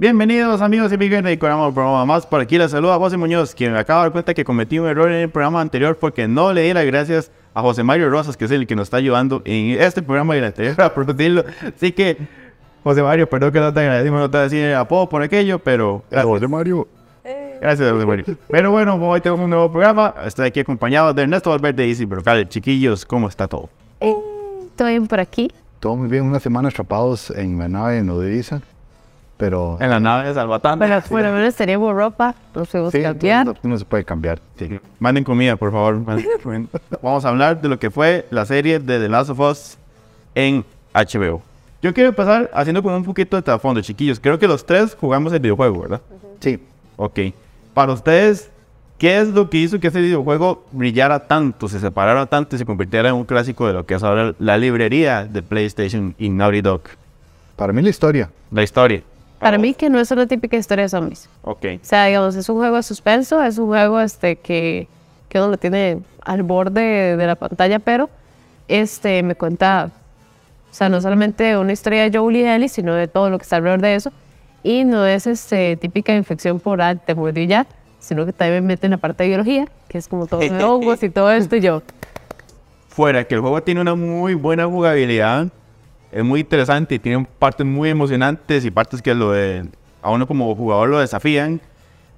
Bienvenidos amigos y amigas de Coramo programa más. Por aquí les saluda José Muñoz, quien me acaba de dar cuenta que cometí un error en el programa anterior porque no le di las gracias a José Mario Rosas, que es el que nos está ayudando en este programa y el anterior a producirlo. Así que, José Mario, perdón que no te agradecimos, no te decir el apodo por aquello, pero gracias. José Mario. Gracias, José Mario. Pero bueno, hoy tenemos un nuevo programa. Estoy aquí acompañado de Ernesto Valverde y Isidro Cal. Chiquillos, ¿cómo está todo? Eh, Estoy bien por aquí. Todo muy bien, una semana atrapados en la nave en Odessa. Pero En la nave de Salvatán. Bueno, por lo menos teníamos ropa, nos podemos sí, cambiar. no, no se puede cambiar. Sí. Manden comida, por favor. Vamos a hablar de lo que fue la serie de The Last of Us en HBO. Yo quiero empezar haciendo como un poquito de trasfondo, chiquillos. Creo que los tres jugamos el videojuego, ¿verdad? Sí. Ok. Para ustedes, ¿qué es lo que hizo que ese videojuego brillara tanto, se separara tanto y se convirtiera en un clásico de lo que es ahora la librería de PlayStation y Naughty Dog? Para mí la historia. La historia. Para mí que no es una típica historia de zombies. Ok. O sea, digamos, es un juego de suspenso, es un juego este que, que uno lo tiene al borde de la pantalla, pero este me cuenta, o sea, no solamente una historia de Joel y Ellie, sino de todo lo que está alrededor de eso. Y no es este, típica infección por ah, te mordió ya, sino que también me mete en la parte de biología, que es como todo de hongos y todo esto, y yo, Fuera que el juego tiene una muy buena jugabilidad, es muy interesante y tiene partes muy emocionantes y partes que lo de, a uno como jugador lo desafían.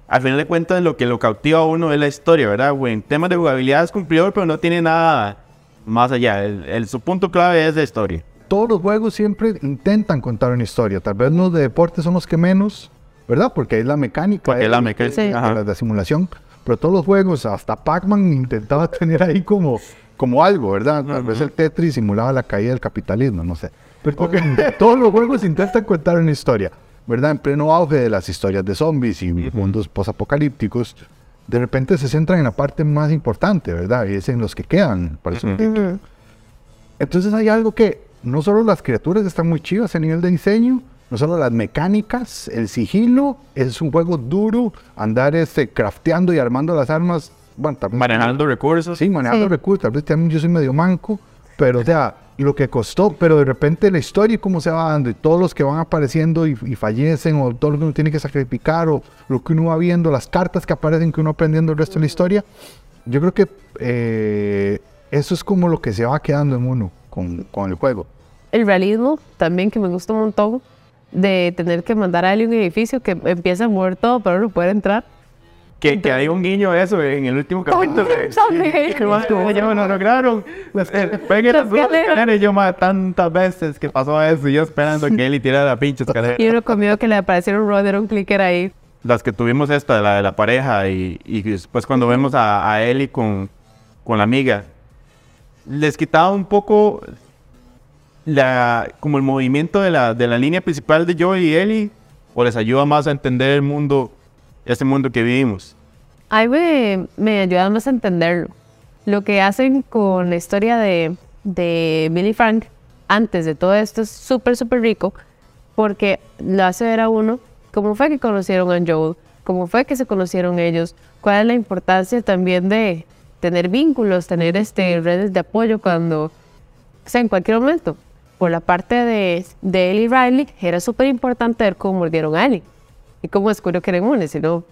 Al final de cuentas, lo que lo cautiva a uno es la historia, ¿verdad? güey? En temas de jugabilidad es cumplidor, pero no tiene nada más allá. El, el- su punto clave es la historia. Todos los juegos siempre intentan contar una historia. Tal vez los de deportes son los que menos, ¿verdad? Porque es la mecánica. Porque eh, la mecánica. Sí. la de simulación. Pero todos los juegos, hasta Pac-Man intentaba tener ahí como, como algo, ¿verdad? Tal vez el Tetris simulaba la caída del capitalismo, no sé. Pero todos los juegos intentan contar una historia, ¿verdad? En pleno auge de las historias de zombies y mundos posapocalípticos, de repente se centran en la parte más importante, ¿verdad? Y es en los que quedan. Por eso ujú, entonces hay algo que no solo las criaturas están muy chivas a nivel de diseño, no solo las mecánicas, el sigilo, es un juego duro, andar este, crafteando y armando las armas, bueno. Manejando recursos. Sí, manejando Sí. recursos, tal vez también yo soy medio manco, pero o sea, lo que costó, pero de repente la historia y cómo se va dando y todos los que van apareciendo y, fallecen o todo lo que uno tiene que sacrificar o lo que uno va viendo, las cartas que aparecen que uno aprendiendo el resto de la historia, yo creo que eh, eso es como lo que se va quedando en uno con, con el juego. el realismo también que me gusta un montón de tener que mandar a alguien a un edificio que empieza a mover todo pero no puede entrar. Que, que hay un guiño a eso en el último capítulo. yo no lograron. Pues, eh, dos escaleras. yo más tantas veces que pasó eso y yo esperando que él tirara la pinche escalera. Y uno conmigo que le apareciera un runner, un clicker ahí. Las que tuvimos esta, la de la pareja y, y después cuando vemos a, a Ellie con, con la amiga, les quitaba un poco la, como el movimiento de la, de la línea principal de Joey y Ellie o les ayuda más a entender el mundo, este mundo que vivimos. Ahí me, me más a entenderlo. Lo que hacen con la historia de, de Billy Frank antes de todo esto es súper, súper rico porque lo hace ver a uno cómo fue que conocieron a Joel, cómo fue que se conocieron ellos, cuál es la importancia también de tener vínculos, tener este, redes de apoyo cuando, o sea, en cualquier momento. Por la parte de, de y Riley, era súper importante ver cómo mordieron a Ellie y cómo descubrió que eran inmunes, sino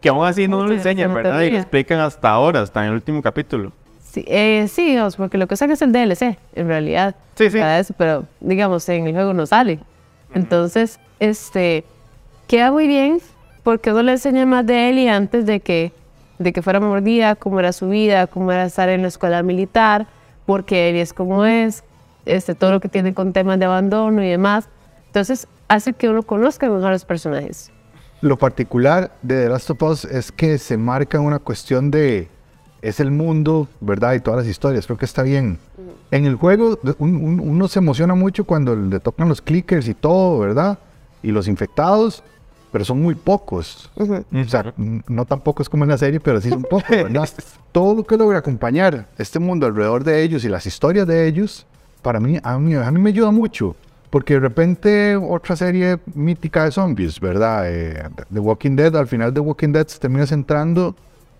Que aún así no lo Sí, enseñan, no ¿verdad? Y lo explican hasta ahora, hasta en el último capítulo. Sí, eh, sí, digamos, porque lo que saca es el DLC, en realidad. Sí, sí. Para eso, pero digamos, en el juego no sale. Entonces, este, queda muy bien porque uno le enseña más de él y antes de que, de que fuera mordida, cómo era su vida, cómo era estar en la escuela militar, porque él es como es, este, todo lo que tiene con temas de abandono y demás. Entonces, hace que uno conozca mejor a los personajes. Lo particular de The Last of Us es que se marca una cuestión de es el mundo, ¿verdad? Y todas las historias, creo que está bien. En el juego un- un- uno se emociona mucho cuando le tocan los clickers y todo, ¿verdad? Y los infectados, pero son muy pocos. O sea, no tan pocos como en la serie, pero sí son pocos, ¿verdad? todo lo que logra acompañar este mundo alrededor de ellos y las historias de ellos, para mí, a mí, a mí me ayuda mucho. Porque de repente otra serie mítica de zombies, ¿verdad? Eh, The Walking Dead, al final de Walking Dead se termina centrando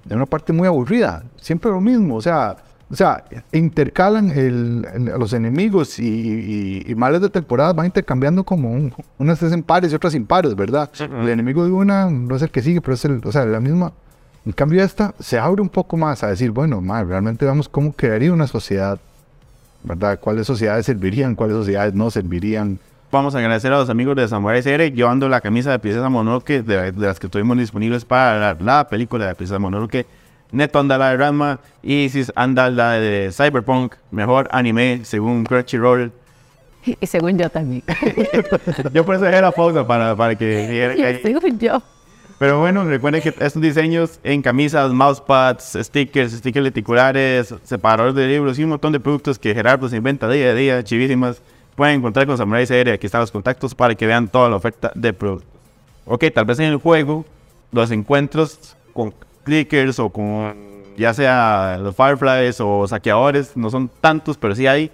en una parte muy aburrida. Siempre lo mismo, o sea, o sea, intercalan el, el- los enemigos y, y, y males de temporada van intercambiando como un- unas es en pares y otras impares, ¿verdad? El enemigo de una no es el que sigue, pero es el, o sea, la misma. En cambio esta se abre un poco más a decir, bueno, ma, realmente vamos cómo quedaría una sociedad, ¿verdad? ¿Cuáles sociedades servirían? ¿Cuáles sociedades no servirían? Vamos a agradecer a los amigos de Samurai Series llevando la camisa de Princesa Mononoke de, de las que tuvimos disponibles para la, la película de Princesa Mononoke. Neto anda la de Ranma y Isis anda la de Cyberpunk, mejor anime según Crunchyroll. Y según yo también. Yo por eso dejé la pausa para, para que según yo. Pero bueno, recuerden que estos diseños en camisas, mousepads, stickers, stickers reticulares, separadores de libros y un montón de productos que Gerardo se inventa día a día, chivísimas, pueden encontrar con Samurai CR. Aquí están los contactos para que vean toda la oferta de productos. Ok, tal vez en el juego los encuentros con clickers o con ya sea los fireflies o saqueadores no son tantos, pero sí hay.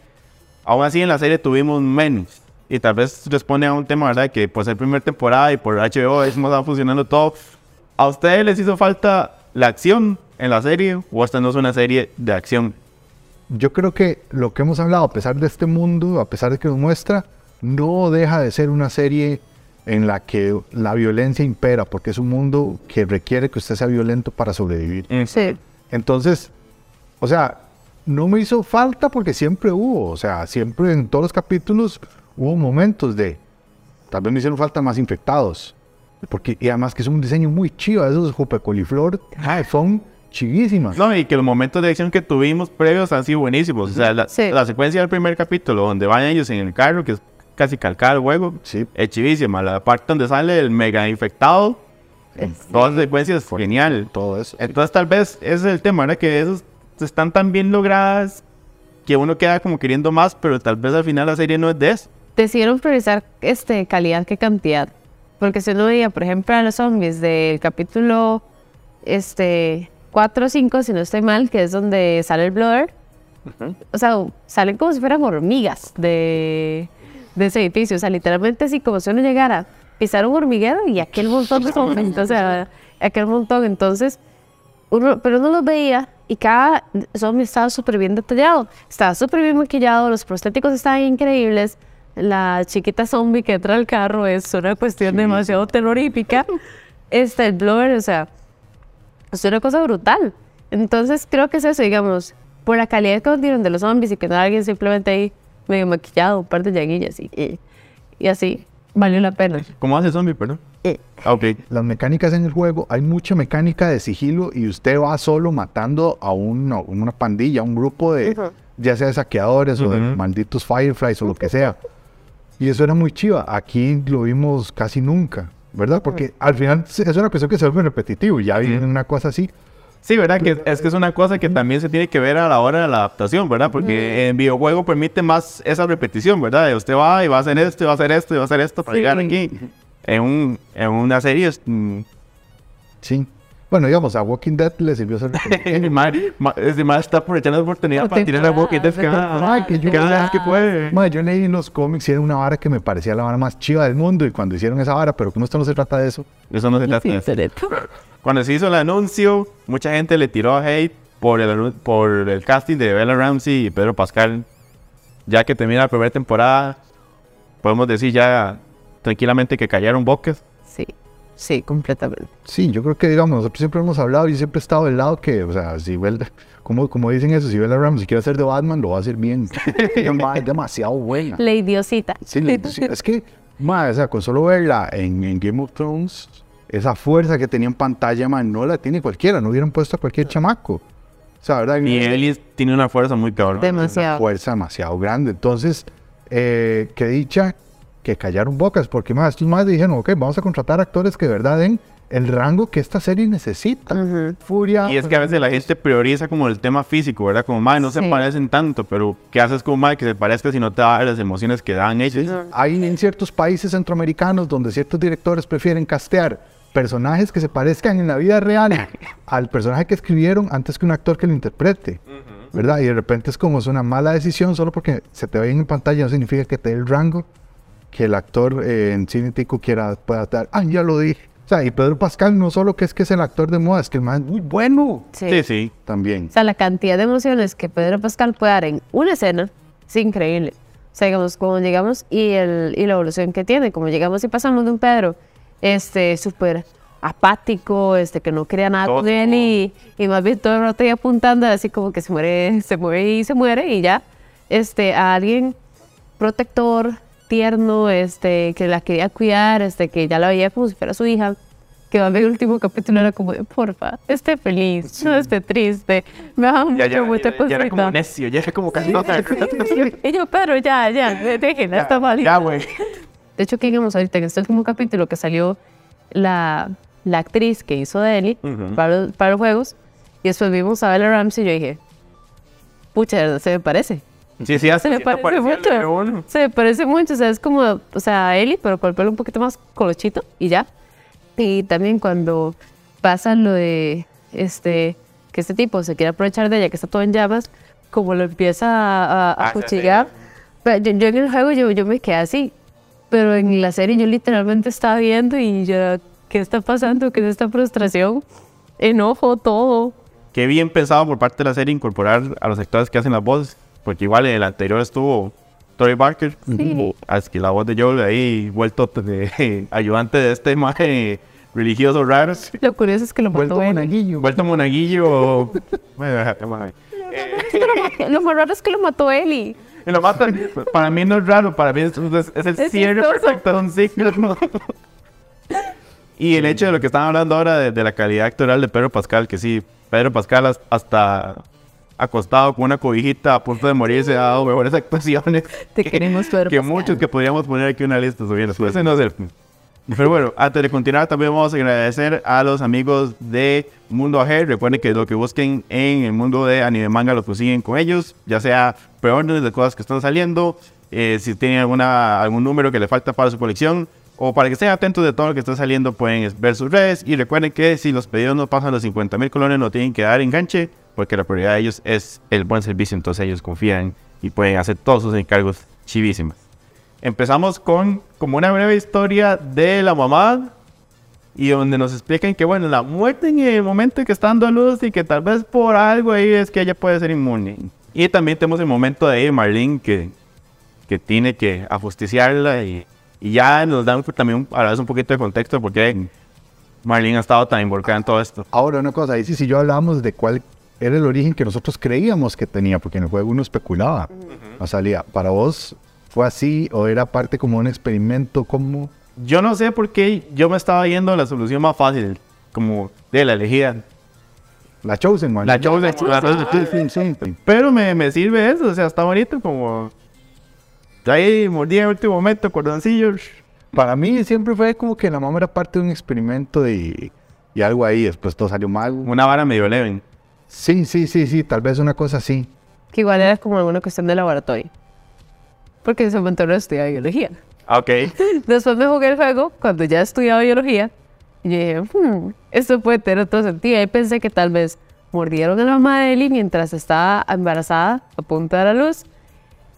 Aún así en la serie tuvimos menos. Y tal vez responde a un tema, ¿verdad? Que por ser primera temporada y por HBO es está funcionando todo. ¿A ustedes les hizo falta la acción en la serie o esta no es una serie de acción? Yo creo que lo que hemos hablado, a pesar de este mundo, a pesar de que nos muestra, no deja de ser una serie en la que la violencia impera, porque es un mundo que requiere que usted sea violento para sobrevivir. Sí. Entonces, o sea, no me hizo falta porque siempre hubo, o sea, siempre en todos los capítulos hubo momentos de, tal vez me hicieron falta más infectados, porque y además que es un diseño muy chido, esos jupe coliflor, ay, son chivísimas. No, y que los momentos de acción que tuvimos previos han sido buenísimos. O sea, la, Sí. la secuencia del primer capítulo, donde van ellos en el carro, que es casi calcado el juego, Sí. es chivísima. La parte donde sale el mega infectado, toda la secuencia es genial. Todo eso. Entonces tal vez ese es el tema, ¿verdad? Que esos están tan bien logradas que uno queda como queriendo más, pero tal vez al final la serie no es de eso. Decidieron priorizar este, calidad que cantidad. Porque si uno veía, por ejemplo, a los zombies del capítulo este, 4 o 5, si no estoy mal, que es donde sale el Blooder, o sea, salen como si fueran hormigas de, de ese edificio. O sea, literalmente así como si uno llegara, pisar un hormiguero y aquel montón de zombies, o sea, aquel montón. Entonces, uno, pero uno los veía y cada zombie estaba súper bien detallado, estaba súper bien maquillado, los prostéticos estaban increíbles. La chiquita zombie que entra al carro es una cuestión demasiado terrorífica. Este, el blower, o sea, es una cosa brutal. Entonces creo que es eso, digamos, por la calidad que nos dieron de los zombies y que no alguien simplemente ahí medio maquillado, un par de llaguillas y, y, y así, valió la pena. ¿Cómo hace zombie, perdón? Eh, Ah, Ok. Las mecánicas en el juego, hay mucha mecánica de sigilo y usted va solo matando a una, una pandilla, a un grupo de, ya sea de saqueadores o de malditos fireflies o lo que sea. Y eso era muy chiva. Aquí lo vimos casi nunca, ¿verdad? Porque al final es una cuestión que se vuelve repetitivo. Ya viene una cosa así. Sí, ¿verdad? Que es que es una cosa que también se tiene que ver a la hora de la adaptación, ¿verdad? Porque en videojuego permite más esa repetición, ¿verdad? De usted va y va a hacer esto, y va a hacer esto, y va a hacer esto para Sí. llegar aquí. En, un, en una serie es... mm, Sí. Bueno, digamos, a Walking Dead le sirvió ser ese mae está aprovechando la oportunidad para tirar a Walking Dead cada, que yo- cada vez que puede. Madre, yo leí en los cómics y era una vara que me parecía la vara más chiva del mundo y cuando hicieron esa vara, pero como esto no se trata de eso, Eso no se trata de eso. Cuando se hizo el anuncio, mucha gente le tiró hate por el, por el casting de Bella Ramsey y Pedro Pascal. Ya que termina la primera temporada, podemos decir ya tranquilamente que cayeron bocas. Sí, completamente. Sí, yo creo que, digamos, nosotros siempre hemos hablado y siempre he estado del lado que, o sea, si Bella, como, como dicen eso, si Bella Ramsey quiere hacer de Batman, lo va a hacer bien. Es demasiado buena. La idiosita. Sí, le- sí, es que, ma, o sea, con solo verla en, en Game of Thrones, esa fuerza que tenía en pantalla, man, no la tiene cualquiera, no hubieran puesto a cualquier chamaco. O sea, ¿verdad? Y Ellie tiene una fuerza muy cabrón. Demasiado. fuerza demasiado grande. Entonces, eh, qué dicha que callaron bocas, porque más, estos más dijeron, ok, vamos a contratar actores que de verdad den el rango que esta serie necesita. Furia. Y es que a veces la gente prioriza como el tema físico, ¿verdad? Como, madre, no se parecen tanto, pero ¿qué haces con madre que se parezca si no te da las emociones que dan ellos? Hay en ciertos países centroamericanos donde ciertos directores prefieren castear personajes que se parezcan en la vida real al personaje que escribieron antes que un actor que lo interprete. ¿Verdad? Y de repente es como es una mala decisión solo porque se te ve bien en pantalla no significa que te dé el rango que el actor eh, en cine tico quiera pueda dar. Ah, ya lo dije. O sea, y Pedro Pascal no solo que es que es el actor de moda, es que el man es muy bueno Sí. Sí, sí. también. O sea, la cantidad de emociones que Pedro Pascal puede dar en una escena es increíble. O sea, digamos, como llegamos y, el, y la evolución que tiene, como llegamos y pasamos de un Pedro este, súper apático, este, que no quería nada con él y, y más bien todo el rato ahí apuntando, así como que se muere, se muere y se muere y ya, este, a alguien protector, tierno, este, que la quería cuidar, este, que ya la veía como si fuera su hija, que va a ver el último capítulo era como de, porfa, esté feliz, no esté triste, me da mucho, Ya, ya, mucha ya, ya era como cosita". necio, ya era como casi Y yo, pero ya, ya, déjenla, está mal. Ya, güey. De hecho, ¿qué digamos ahorita? En este último capítulo que salió la, la actriz que hizo de Ellie Ujú. para, los- para los juegos, y después vimos a Bella Ramsey y yo dije, pucha, se me parece. Sí, sí, hasta Se me parece mucho. Se me parece mucho, o sea, es como, o sea, Ellie, pero con el pelo un poquito más colochito y ya. Y también cuando pasa lo de, este, que este tipo se quiere aprovechar de ella, que está todo en llamas, como lo empieza a, a, a Ah, cuchillar. Pero yo, yo en el juego yo, yo me quedé así, pero en la serie yo literalmente estaba viendo y yo, ¿qué está pasando? ¿Qué es esta frustración? Enojo, todo. Qué bien pensado por parte de la serie incorporar a los actores que hacen las voces. Porque igual en el anterior estuvo Tori Barker. Sí. Así que la voz de Joel ahí, vuelto de, ayudante de este imagen religioso raro. Lo curioso es que lo Vuelto mató él. monaguillo. Vuelto monaguillo. Bueno, déjate, mae. Lo más raro es que lo mató Ellie. Y lo matan. Para mí no es raro, para mí es, es- es el Es cierre chistoso. perfecto de un ciclo. ¿no? y el hecho de lo que están hablando ahora de, de la calidad actoral de Pedro Pascal, que sí, Pedro Pascal has- hasta acostado con una cobijita a punto de morirse ha dado mejores actuaciones Te queremos, Pedro que muchos que podríamos poner aquí una lista subiendo. Ese no es el. Pero bueno, antes de continuar, también vamos a agradecer a los amigos de Mundo AG. Recuerden que lo que busquen en el mundo de anime manga lo consiguen con ellos, ya sea preórdenes de cosas que están saliendo, eh, si tienen alguna, algún número que le falta para su colección, o para que estén atentos de todo lo que está saliendo, pueden ver sus redes. Y recuerden que si los pedidos no pasan los 50 mil colones, no tienen que dar enganche, porque la prioridad de ellos es el buen servicio, entonces ellos confían y pueden hacer todos sus encargos chivísimas. Empezamos con como una breve historia de la mamá y donde nos explican que, bueno, la muerte en el momento en que está dando luz y que tal vez por algo ahí es que ella puede ser inmune. Y también tenemos el momento de Marlene que, que tiene que ajusticiarla y, y ya nos dan también a la vez un poquito de contexto porque Marlene ha estado tan involucrada en todo esto. Ahora, una cosa, ahí sí, si yo hablábamos de cuál era el origen que nosotros creíamos que tenía, porque en el juego uno especulaba. O salía, ¿para vos fue así o era parte como un experimento? como Yo no sé por qué yo me estaba yendo a la solución más fácil, como de la elegida. La Chosen One. La Chosen One. Sí, sí, sí. Pero me, me sirve eso, o sea, está bonito como... Ahí mordí en el último momento, cordoncillos. Para mí siempre fue como que la mamá era parte de un experimento y, y algo ahí, después todo salió mal. Una vara medio leve. Sí, sí, sí, sí, tal vez una cosa así. Que igual era como alguna cuestión de laboratorio. Porque en ese momento no estudiaba biología. Ah, Ok. Después me jugué el juego cuando ya estudiaba biología. Y yo dije, hmm, esto puede tener otro sentido. Ahí pensé que tal vez mordieron a la mamá de Ellie mientras estaba embarazada, a punto de la luz.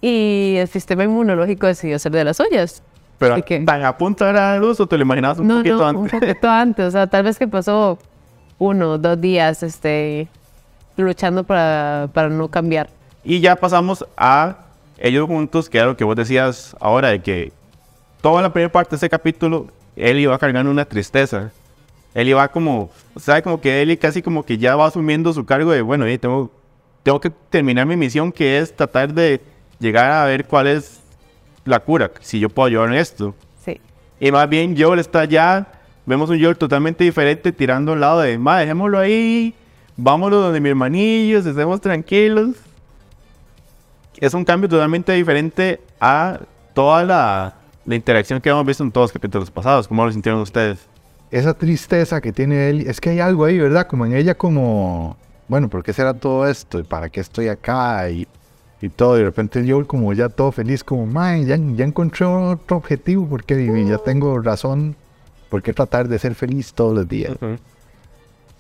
Y el sistema inmunológico decidió hacer de las suyas. Pero ¿Y qué? tan a punto era de luz o te lo imaginabas un no, poquito no, antes. un poquito antes. O sea, tal vez que pasó uno, dos días este, luchando para, para no cambiar. Y ya pasamos a ellos juntos, que era lo que vos decías ahora, de que toda la primera parte de ese capítulo, él iba cargando una tristeza. Él iba como, ¿sabe? Como que él casi como que ya va asumiendo su cargo de, bueno, eh, tengo, tengo que terminar mi misión, que es tratar de llegar a ver cuál es la cura, si yo puedo ayudar en esto. Sí. Y más bien Joel está ya, vemos un Joel totalmente diferente tirando al lado de, ma, dejémoslo ahí, vámonos donde mi hermanillos, estemos tranquilos. Es un cambio totalmente diferente a toda la, la interacción que hemos visto en todos los capítulos pasados. ¿Cómo lo sintieron ustedes? Esa tristeza que tiene él, es que hay algo ahí, ¿verdad? Como en ella como, bueno, ¿por qué será todo esto? ¿Y para qué estoy acá? Y, y todo, y de repente yo como ya todo feliz, como, man, ya, ya encontré otro objetivo, porque ya tengo razón, por qué tratar de ser feliz todos los días.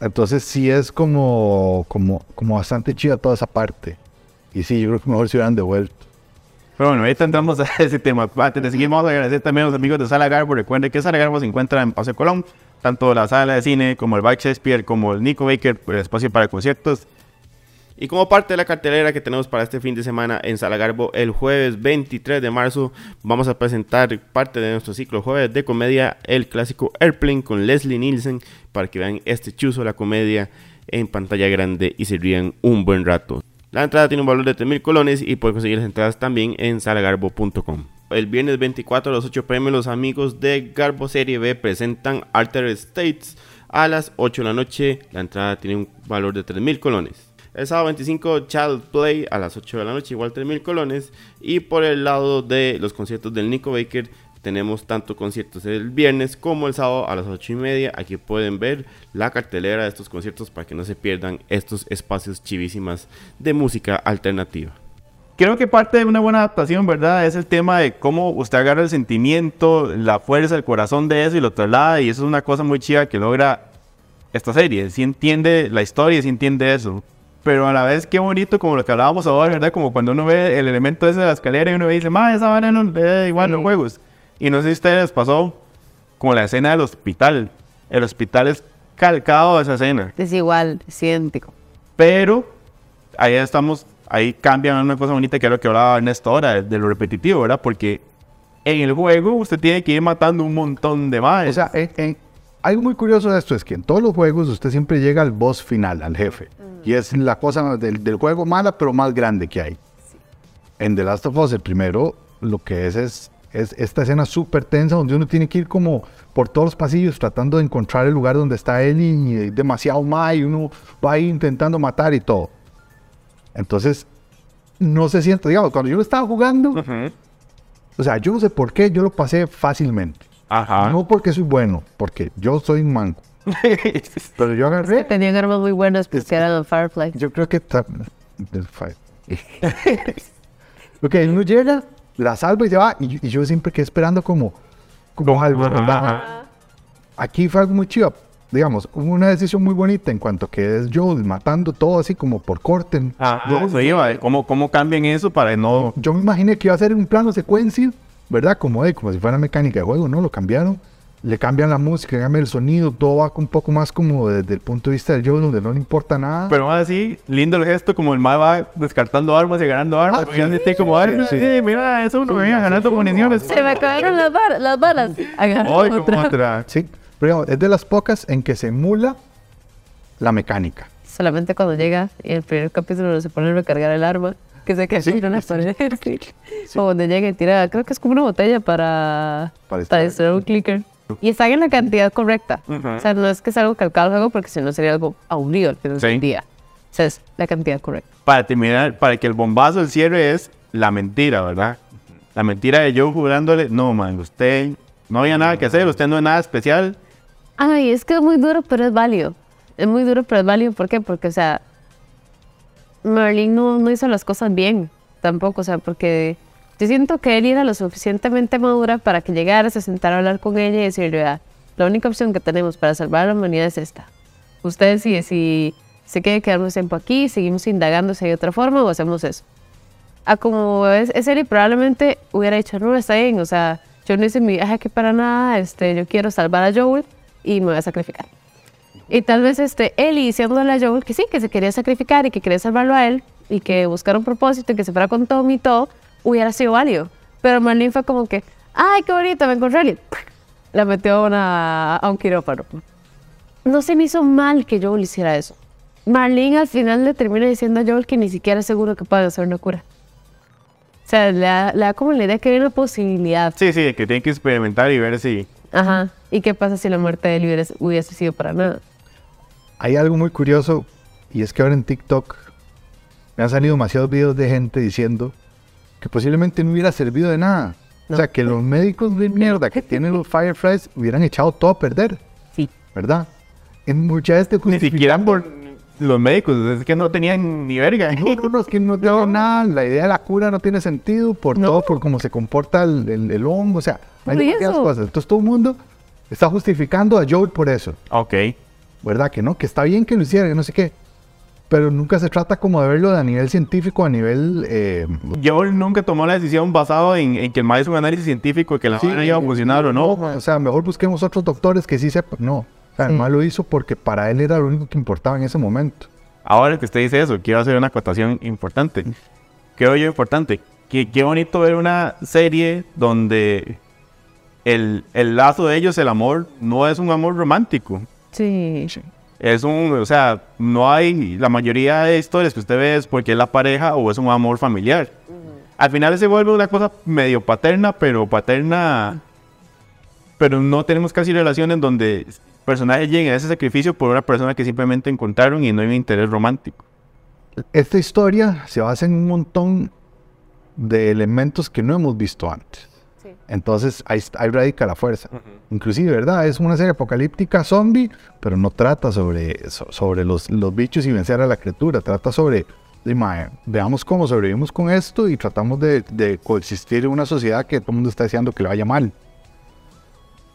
Entonces sí es como, como, como bastante chida toda esa parte. Y sí, yo creo que mejor se hubieran devuelto. Pero bueno, ahorita entramos a ese tema. Antes de seguir, vamos a agradecer también a los amigos de Sala Garbo. Recuerden que Sala Garbo se encuentra en Paseo Colón, tanto la sala de cine como el Bike Shakespeare como el Nico Baker, el espacio para conciertos. Y como parte de la cartelera que tenemos para este fin de semana en Sala Garbo, el jueves 23 de marzo vamos a presentar parte de nuestro ciclo jueves de comedia, el clásico Airplane con Leslie Nielsen, para que vean este chuzo la comedia en pantalla grande y se rían un buen rato. La entrada tiene un valor de 3.000 colones y pueden conseguir las entradas también en salagarbo.com. El viernes 24 a las 8 pm los amigos de Garbo Serie B presentan Alter States a las 8 de la noche. La entrada tiene un valor de 3.000 colones. El sábado 25 Child Play a las 8 de la noche, igual 3.000 colones. Y por el lado de los conciertos del Nico Baker tenemos tanto conciertos el viernes como el sábado a las 8 y media. Aquí pueden ver la cartelera de estos conciertos para que no se pierdan estos espacios chivísimas de música alternativa. Creo que parte de una buena adaptación, ¿verdad? Es el tema de cómo usted agarra el sentimiento, la fuerza, el corazón de eso y lo traslada. Y eso es una cosa muy chiva que logra esta serie. Si entiende la historia, si entiende eso. Pero a la vez, qué bonito, como lo que hablábamos ahora, ¿verdad? Como cuando uno ve el elemento ese de la escalera y uno dice, ma, esa vara no es igual los juegos. Y no sé si a ustedes les pasó como la escena del hospital. El hospital es calcado de esa escena. Es igual, es idéntico. Pero ahí estamos, ahí cambia una cosa bonita que es lo que hablaba Ernesto ahora, de lo repetitivo, ¿verdad? Porque en el juego usted tiene que ir matando un montón de más. O sea, en- en- algo muy curioso de esto es que en todos los juegos usted siempre llega al boss final, al jefe. Y es la cosa del, del juego mala, pero más grande que hay. En The Last of Us, el primero, lo que es es, es esta escena súper tensa donde uno tiene que ir como por todos los pasillos tratando de encontrar el lugar donde está él y hay demasiado más y uno va ahí intentando matar y todo. Entonces, no se siente, digamos, cuando yo lo estaba jugando, Ujú. o sea, yo no sé por qué yo lo pasé fácilmente. Ajá. No porque soy bueno, porque yo soy un manco. Pero yo agarré. Tenían armas muy buenas porque eran el Firefly. Yo creo que. ok, uno llega, la salva y se va. Y, y yo siempre quedé esperando como. Como algo. Aquí fue algo muy chido. Digamos, hubo una decisión muy bonita en cuanto que es Joel matando todo así como por corte. Ajá, eso iba, ¿eh? ¿Cómo, ¿Cómo cambian eso para no...? Yo me imaginé que iba a ser un plano secuencia, ¿verdad? Como, de, como si fuera mecánica de juego, ¿no? Lo cambiaron. Le cambian la música, le cambian el sonido, todo va un poco más como desde el punto de vista del Joel, donde no le importa nada. Pero aún así, lindo el gesto, como el mae va descartando armas y ganando armas. Ah, y esté como, sí. sí, mira, eso uno venía ganando municiones. Se me acabaron las, bar- las balas. Como otra. otra. Sí, pero digamos, es de las pocas en que se emula la mecánica. Solamente cuando llega y el primer capítulo se pone a recargar el arma, que se queda Sí. una pared. Sí. O donde llega y tira, creo que es como una botella para, Para para, distraer. un clicker. Y está en la cantidad correcta. Ujú. O sea, no es que es algo calcado al juego porque si no sería algo aburrido al final del día. O sea, es la cantidad correcta. Para terminar, para que el bombazo, el cierre es la mentira, ¿verdad? La mentira de yo jugándole, no, man, usted no había nada que hacer, usted no es nada especial. Ay, es que es muy duro, pero es válido. Es muy duro, pero es válido. ¿Por qué? Porque, o sea, Merlin no, no hizo las cosas bien tampoco. O sea, porque yo siento que él era lo suficientemente madura para que llegara, se sentara a hablar con ella y decirle, "Vea, la única opción que tenemos para salvar a la humanidad es esta. Usted decide si se quiere quedarnos tiempo aquí, seguimos indagando si hay otra forma o hacemos eso. A como es, es él y probablemente hubiera dicho, no, está bien, o sea, yo no hice mi viaje aquí para nada, este, yo quiero salvar a Joel y me voy a sacrificar. Y tal vez este, Ellie diciéndole a Joel que sí, que se quería sacrificar y que quería salvarlo a él y que buscara un propósito y que se fuera con Tommy y todo, hubiera sido válido. Pero Marlene fue como que, ay, qué bonito, me encontré a. La metió a, una- a un quirófano. No se me hizo mal que Joel hiciera eso. Marlene al final le termina diciendo a Joel que ni siquiera es seguro que pueda hacer una cura. O sea, le da, le da como la idea que hay una posibilidad. Sí, sí, que tiene que experimentar y ver si... Ajá. ¿Y qué pasa si la muerte de él hubiese sido para nada? Hay algo muy curioso y es que ahora en TikTok me han salido demasiados videos de gente diciendo que posiblemente no hubiera servido de nada. O No. sea, que los médicos de mierda que tienen los Fireflies hubieran echado todo a perder, Sí. ¿verdad? En muchas de este Ni siquiera por los médicos, es que no tenían ni verga. No, no, no, es que no te nada. La idea de la cura no tiene sentido por No. todo, por cómo se comporta el, el, el hongo. O sea, hay demasiadas cosas. Entonces todo el mundo está justificando a Joel por eso, Ok. ¿Verdad? Que no, que está bien que lo hiciera, que no sé qué. pero nunca se trata como de verlo a nivel científico, a nivel... eh, Joel nunca tomó la decisión basado en, en que el mal es un análisis científico, que la Sí, iba a funcionar o no. o sea, mejor busquemos otros doctores que sí sepan. No, o sea, el Sí. mal lo hizo porque para él era lo único que importaba en ese momento. Ahora que usted dice eso, quiero hacer una acotación importante. Creo yo importante. Que, qué bonito ver una serie donde el, el lazo de ellos, el amor, no es un amor romántico. Sí. Es un, o sea, no hay, la mayoría de historias que usted ve es porque es la pareja o es un amor familiar. Al final se vuelve una cosa medio paterna, pero paterna, pero no tenemos casi relaciones donde personajes lleguen a ese sacrificio por una persona que simplemente encontraron y no hay un interés romántico. Esta historia se basa en un montón de elementos que no hemos visto antes. Sí. Entonces ahí, ahí radica la fuerza. Inclusive, ¿verdad? Es una serie apocalíptica zombie, pero no trata sobre, so- sobre los, los bichos y vencer a la criatura. Trata sobre, de, mae, veamos cómo sobrevivimos con esto y tratamos de, de coexistir en una sociedad que todo el mundo está deseando que le vaya mal.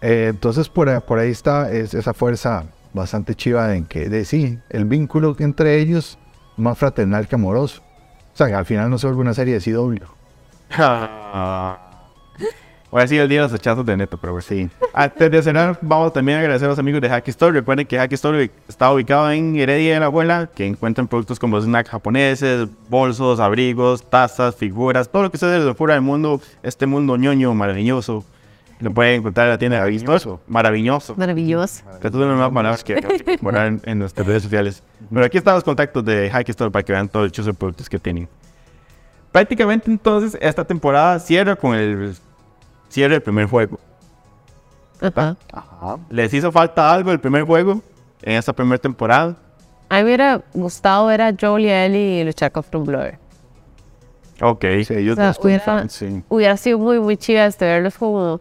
Eh, entonces por, ahí- por ahí está es- esa fuerza bastante chiva en que, de sí, el vínculo entre ellos más fraternal que amoroso. O sea, que al final no se vuelve una serie de CW. Voy a decir el día de los hachazos de neto, pero bueno. Sí. Antes de cerrar, vamos también a agradecer a los amigos de Hacky Store. Recuerden que Hacky Store está ubicado en Heredia de la Abuela, que encuentran productos como snacks japoneses, bolsos, abrigos, tazas, figuras, todo lo que se de fuera del mundo, este mundo ñoño maravilloso. Lo pueden encontrar en la tienda de Store. Maravilloso. Maravilloso. Que tú no más palabras que poner en, nuestras redes sociales. Pero aquí están los contactos de Hacky Store para que vean todo el chuzo de productos que tienen. Prácticamente entonces esta temporada cierra con el cierre del primer juego. Ajá. Ajá. ¿Les hizo falta algo el primer juego en esta primera temporada? A mí me hubiera gustado ver a Joel y a Ellie luchar contra un Blur. Ok. Sí, ellos O sea, hubiera, sí. hubiera sido muy, muy chido este, verlos como,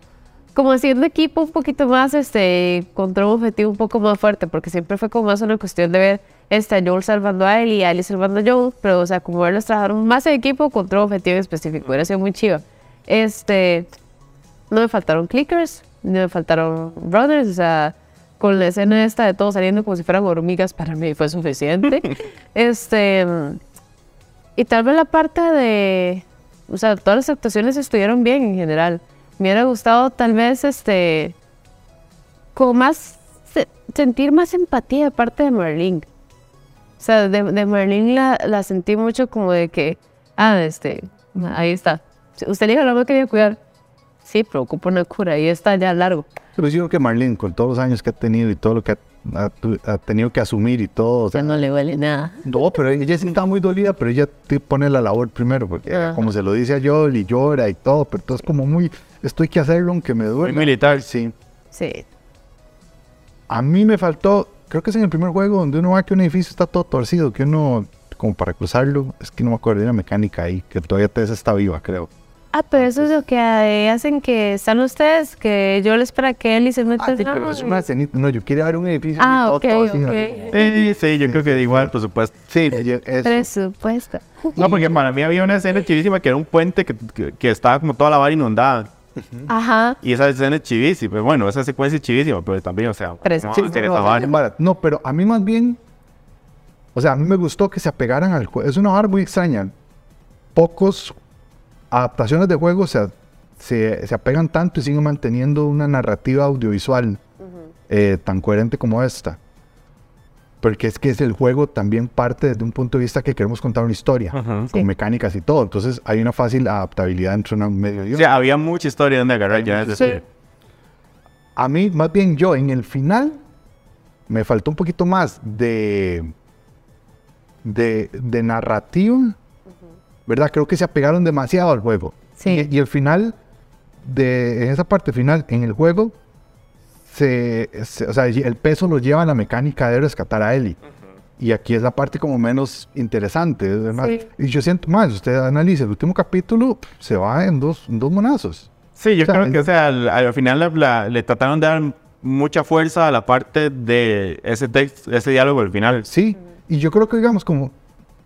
como haciendo equipo un poquito más, este, contra un objetivo un poco más fuerte, porque siempre fue como más una cuestión de ver este, a Joel salvando a Ellie y a Ellie salvando a Joel, pero, o sea, como verlos trabajar más en equipo contra un objetivo específico, hubiera sido muy chido. Este, no me faltaron clickers, no me faltaron runners, o sea, con la escena esta de todos saliendo como si fueran hormigas, para mí fue suficiente. este, y tal vez la parte de, o sea, todas las actuaciones estuvieron bien en general. Me hubiera gustado tal vez, este, como más, se- sentir más empatía de parte de Merlin. O sea, de, de Merlin la, la sentí mucho como de que, ah, este, ahí está. Usted le dijo, no me quería cuidar. Sí, pero ocupa una cura, ahí está ya largo. Pero yo creo que Marlene, con todos los años que ha tenido y todo lo que ha, ha tu- ha tenido que asumir y todo, o Ya sea, no le huele nada. no, pero ella sí está muy dolida, pero ella te pone la labor primero, porque Ajá. como se lo dice a Joel y llora y todo, pero todo es como muy, esto hay que hacerlo aunque me Muy duele. militar. Sí. Sí. A mí me faltó, creo que es en el primer juego donde uno ve que un edificio está todo torcido, que uno, como para cruzarlo, es que no me acuerdo de una mecánica ahí, que todavía Tessa está viva, creo. Ah, pero eso es lo que hacen que están ustedes, que yo les para que Ellie se meta Ah, sí, pero es una escenita. No, yo quiero ver un edificio. Ah, todo ok. Sí, sí, yo creo que da igual, por supuesto. Sí, eso. Presupuesto. No, porque para mí había una escena chivísima que era un puente que, que, que estaba como toda la vara inundada. Ajá. Y esa escena es chivísima. Pero bueno, esa secuencia es chivísima, pero también, o sea, Pero no, sí, no. No, pero a mí más bien, o sea, a mí me gustó que se apegaran al juego. Es una vara muy extraña. Pocos adaptaciones de juegos se, se, se apegan tanto y siguen manteniendo una narrativa audiovisual eh, tan coherente como esta. Porque es que es el juego también parte desde un punto de vista que queremos contar una historia, con Sí. mecánicas y todo. Entonces hay una fácil adaptabilidad entre un medio y O sea, había mucha historia donde agarrar ya. Sí. A mí, más bien yo, en el final, me faltó un poquito más de, de, de narrativa, ¿verdad? Creo que se apegaron demasiado al juego. Sí. Y, y el final, de, en esa parte final, en el juego, se, se- o sea, el peso lo lleva la mecánica de rescatar a Ellie. Y aquí es la parte como menos interesante. ¿verdad? Sí. Y yo siento más, usted analiza el último capítulo, se va en dos, en dos monazos. Sí, yo O sea, creo que, o sea, al, al final la- la- le trataron de dar mucha fuerza a la parte de ese texto, ese diálogo al final. Sí, y yo creo que digamos como,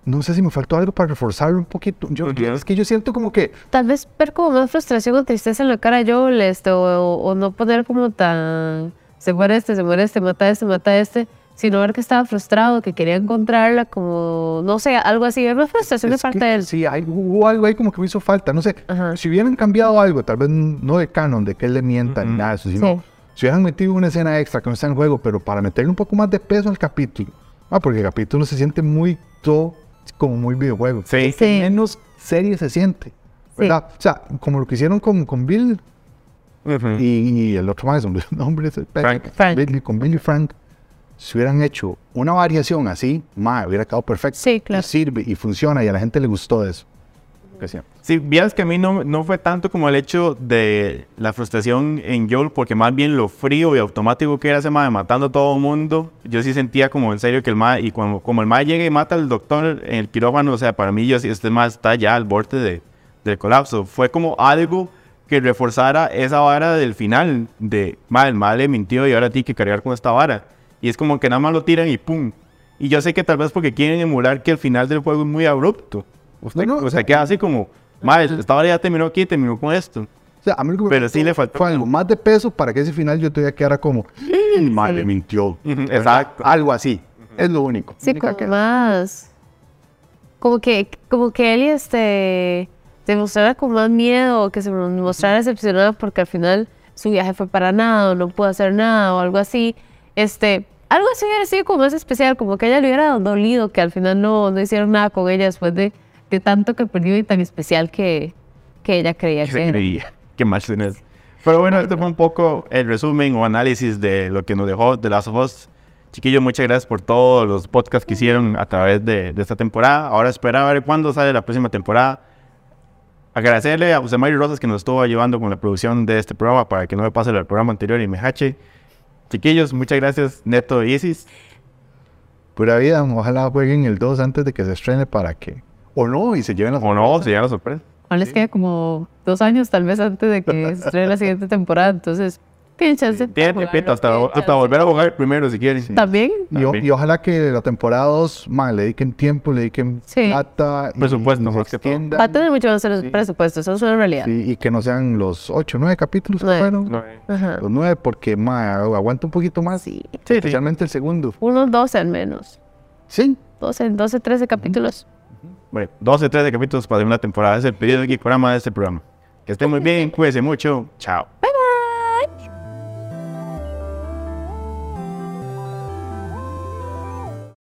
no sé si me faltó algo para reforzarlo un poquito. Yo. Es que yo siento como que, Tal vez ver como más frustración o tristeza en la cara de Joel, este, o, o no poner como tan. Se muere este, se muere este, mata este, mata este. sino ver que estaba frustrado, que quería encontrarla, como, no sé, algo así. Es una frustración de Es parte que de él. Sí, hay, hubo algo ahí como que me hizo falta. No sé, Ajá. si hubieran cambiado algo, tal vez no de canon, de que él le mienta ni Ujú. nada de eso, sino Sí. si hubieran metido una escena extra que no está en juego, pero para meterle un poco más de peso al capítulo. Ah, porque el capítulo se siente muy todo como muy videojuego. Sí. Sí. Menos serie se siente. Sí. ¿Verdad? O sea, como lo que hicieron con, con Bill y, y el otro más, hombre, el nombre es el Frank. Frank. Billy, con Billy Frank. Si hubieran hecho una variación así, ma, hubiera quedado perfecto. Sí, claro. Y sirve y funciona y a la gente le gustó eso. Que siempre. Sí, vieras que a mí no, no fue tanto como el hecho de la frustración en Joel, porque más bien lo frío y automático que era ese mae matando a todo el mundo. Yo sí sentía como en serio que el mae, y cuando, como el mae llega y mata al doctor en el quirófano, o sea, para mí yo sí, este mae está ya al borde de, del colapso. Fue como algo que reforzara esa vara del final, de mae, el mae le mintió y ahora tiene que cargar con esta vara. Y es como que nada más lo tiran y pum. Y yo sé que tal vez porque quieren emular que el final del juego es muy abrupto. Usted, No, no. o sea, queda así como, madre, esta vara ya terminó aquí, terminó con esto. O sea, a mí lo que me Pero sí le faltó Fue algo más de peso para que ese final yo todavía quedara como, "Mm, ma, le mintió. Exacto. Algo así. Es lo único. Sí, como que- más. Como que, como que él este demostrara con más miedo, que se mostrara decepcionado porque al final su viaje fue para nada, o no pudo hacer nada, o algo así. Este, algo así hubiera sido como más especial, como que ella le hubiera dolido que al final no, no hicieron nada con ella después de, de tanto que perdió y tan especial que, que ella creía que que era. creía. Qué mal tenés. Pero bueno, este fue un poco el resumen o análisis de lo que nos dejó The Last of Us. Chiquillos, muchas gracias por todos los podcasts que hicieron a través de, de esta temporada. Ahora espera a ver cuándo sale la próxima temporada. Agradecerle a José Mario Rosas que nos estuvo ayudando con la producción de este programa para que no me pase el programa anterior y me hache. Chiquillos, muchas gracias, Neto y Isis. Pura vida, ojalá jueguen el 2 antes de que se estrene para que. O no, y se lleven las. O no, se la sorpresa. Aún les queda como dos años tal vez antes de que se estrene la siguiente temporada, entonces tienen chance. hasta, tienen hasta chance. volver a jugar primero si quieren. También, Y, o- y ojalá que la temporada 2, man, le dediquen tiempo, le dediquen Sí. plata. y- Presupuesto, y que todo. va a tener mucho más Sí. presupuesto, eso es una realidad. Sí, y que no sean los 8, 9 capítulos que fueron. Los 9, porque ma, aguanta un poquito más. Sí, Sí, sí. Especialmente el segundo. unos 12 al menos. Sí. 12, 12 13 capítulos. Bueno, 12, 13 capítulos para una temporada. Es el pedido de Geekorama de este programa. Que estén muy bien, cuídense mucho. Chao.